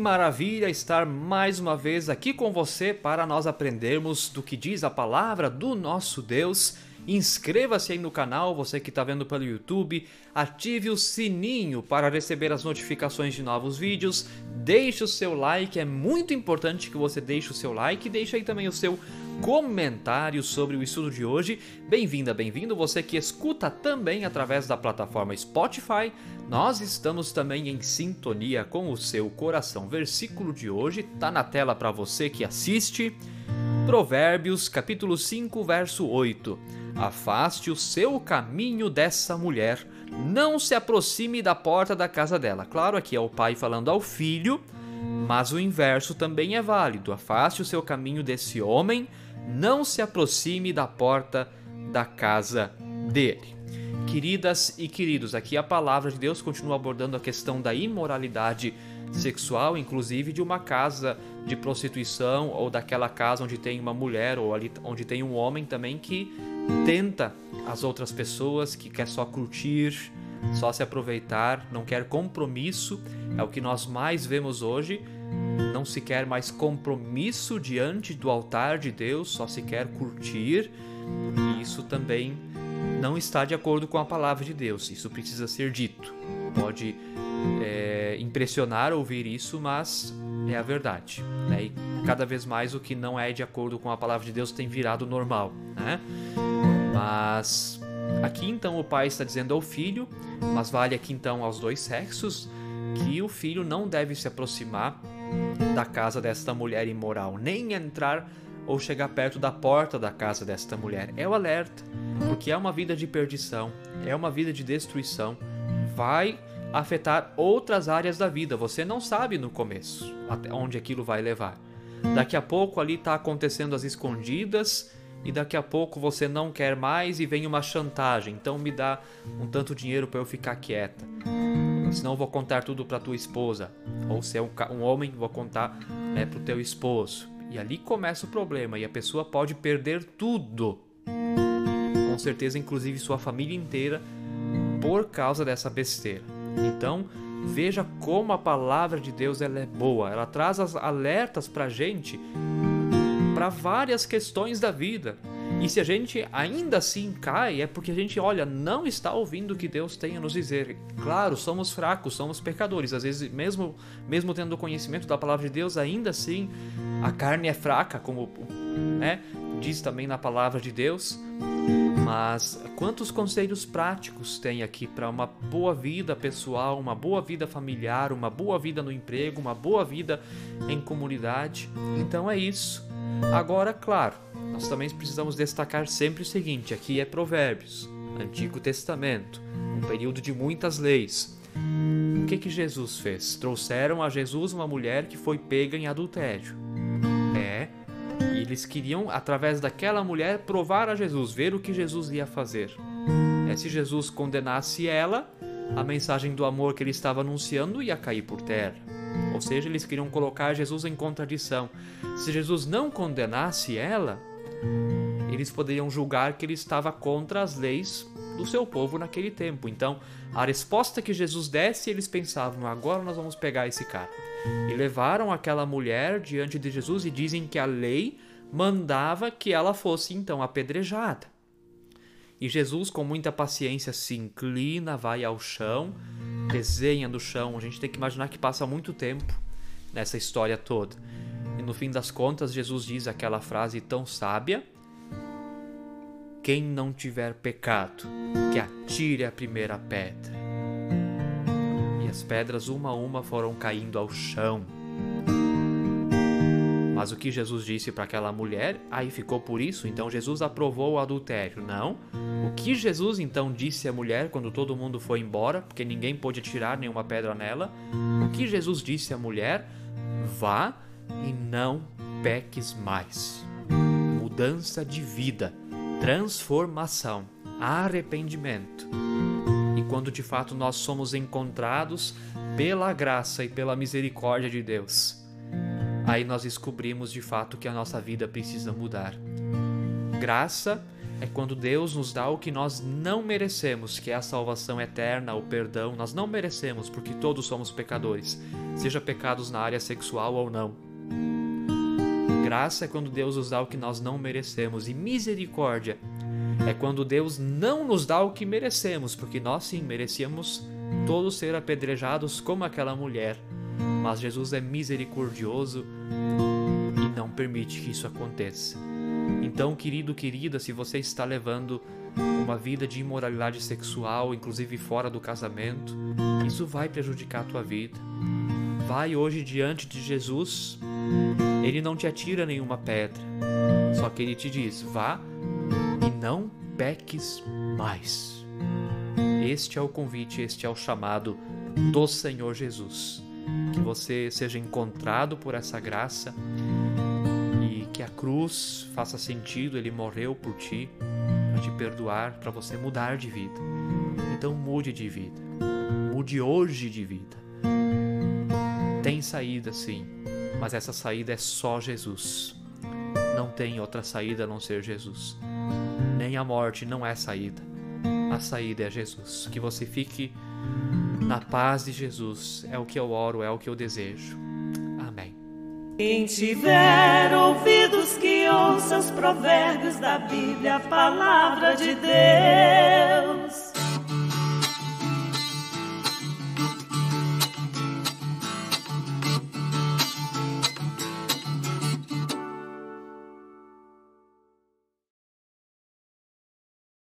Maravilha estar mais uma vez aqui com você para nós aprendermos do que diz a palavra do nosso Deus. Inscreva-se aí no canal, você que está vendo pelo YouTube, ative o sininho para receber as notificações de novos vídeos, deixe o seu like, é muito importante que você deixe o seu like e deixe aí também o seu comentário sobre o estudo de hoje. Bem-vinda, bem-vindo você que escuta também através da plataforma Spotify. Nós estamos também em sintonia com o seu coração. Versículo de hoje está na tela para você que assiste. Provérbios, capítulo 5, verso 8. Afaste o seu caminho dessa mulher, não se aproxime da porta da casa dela. Claro, aqui é o pai falando ao filho, mas o inverso também é válido. Afaste o seu caminho desse homem, não se aproxime da porta da casa dele. Queridas e queridos, aqui a palavra de Deus continua abordando a questão da imoralidade sexual, inclusive de uma casa de prostituição ou daquela casa onde tem uma mulher ou ali onde tem um homem também que tenta as outras pessoas, que quer só curtir, só se aproveitar, não quer compromisso. É o que nós mais vemos hoje não se quer mais compromisso diante do altar de Deus, só se quer curtir, e isso também não está de acordo com a palavra de Deus. Isso precisa ser dito. Pode é, impressionar ouvir isso, mas é a verdade. Né? E cada vez mais o que não é de acordo com a palavra de Deus tem virado normal. Né? Mas aqui então o pai está dizendo ao filho, mas vale aqui então aos dois sexos, que o filho não deve se aproximar da casa desta mulher imoral, nem entrar ou chegar perto da porta da casa desta mulher. É o alerta, porque é uma vida de perdição, é uma vida de destruição, vai afetar outras áreas da vida. Você não sabe no começo até onde aquilo vai levar. Daqui a pouco ali está acontecendo as escondidas e daqui a pouco você não quer mais e vem uma chantagem. Então me dá um tanto dinheiro para eu ficar quieta senão eu vou contar tudo para tua esposa. Ou se é um, um homem, vou contar né, para o teu esposo. E ali começa o problema e a pessoa pode perder tudo. Com certeza, inclusive sua família inteira, por causa dessa besteira. Então, veja como a palavra de Deus ela é boa. Ela traz as alertas para gente para várias questões da vida. E se a gente ainda assim cai, é porque a gente, olha, não está ouvindo o que Deus tem a nos dizer. Claro, somos fracos, somos pecadores. Às vezes, mesmo, mesmo tendo conhecimento da palavra de Deus, ainda assim a carne é fraca, como né, diz também na palavra de Deus. Mas quantos conselhos práticos tem aqui para uma boa vida pessoal, uma boa vida familiar, uma boa vida no emprego, uma boa vida em comunidade? Então é isso. Agora, claro, nós também precisamos destacar sempre o seguinte: aqui é Provérbios, Antigo Testamento, um período de muitas leis. O que, que Jesus fez? Trouxeram a Jesus uma mulher que foi pega em adultério. É, e eles queriam, através daquela mulher, provar a Jesus, ver o que Jesus ia fazer. É, se Jesus condenasse ela, a mensagem do amor que ele estava anunciando ia cair por terra. Ou seja, eles queriam colocar Jesus em contradição. Se Jesus não condenasse ela, eles poderiam julgar que ele estava contra as leis do seu povo naquele tempo. Então, a resposta que Jesus desse, eles pensavam: agora nós vamos pegar esse cara. E levaram aquela mulher diante de Jesus e dizem que a lei mandava que ela fosse então apedrejada. E Jesus, com muita paciência, se inclina, vai ao chão, desenha no chão. A gente tem que imaginar que passa muito tempo nessa história toda. E no fim das contas, Jesus diz aquela frase tão sábia: Quem não tiver pecado, que atire a primeira pedra. E as pedras, uma a uma, foram caindo ao chão. Mas o que Jesus disse para aquela mulher, aí ficou por isso, então Jesus aprovou o adultério. Não. O que Jesus então disse à mulher quando todo mundo foi embora, porque ninguém pôde atirar nenhuma pedra nela? O que Jesus disse à mulher? Vá e não peques mais. mudança de vida, transformação, arrependimento. E quando de fato nós somos encontrados pela graça e pela misericórdia de Deus, aí nós descobrimos de fato que a nossa vida precisa mudar. Graça é quando Deus nos dá o que nós não merecemos, que é a salvação eterna, o perdão. Nós não merecemos, porque todos somos pecadores, seja pecados na área sexual ou não. Graça é quando Deus nos dá o que nós não merecemos, e misericórdia é quando Deus não nos dá o que merecemos, porque nós sim merecíamos todos ser apedrejados como aquela mulher, mas Jesus é misericordioso e não permite que isso aconteça. Então, querido, querida, se você está levando uma vida de imoralidade sexual, inclusive fora do casamento, isso vai prejudicar a tua vida. Vai hoje diante de Jesus, ele não te atira nenhuma pedra, só que ele te diz: vá e não peques mais. Este é o convite, este é o chamado do Senhor Jesus. Que você seja encontrado por essa graça que a cruz faça sentido, ele morreu por ti, para te perdoar, para você mudar de vida. Então mude de vida. Mude hoje de vida. Tem saída sim, mas essa saída é só Jesus. Não tem outra saída a não ser Jesus. Nem a morte não é saída. A saída é Jesus. Que você fique na paz de Jesus. É o que eu oro, é o que eu desejo. Quem tiver ouvidos que ouça os provérbios da Bíblia, a palavra de Deus.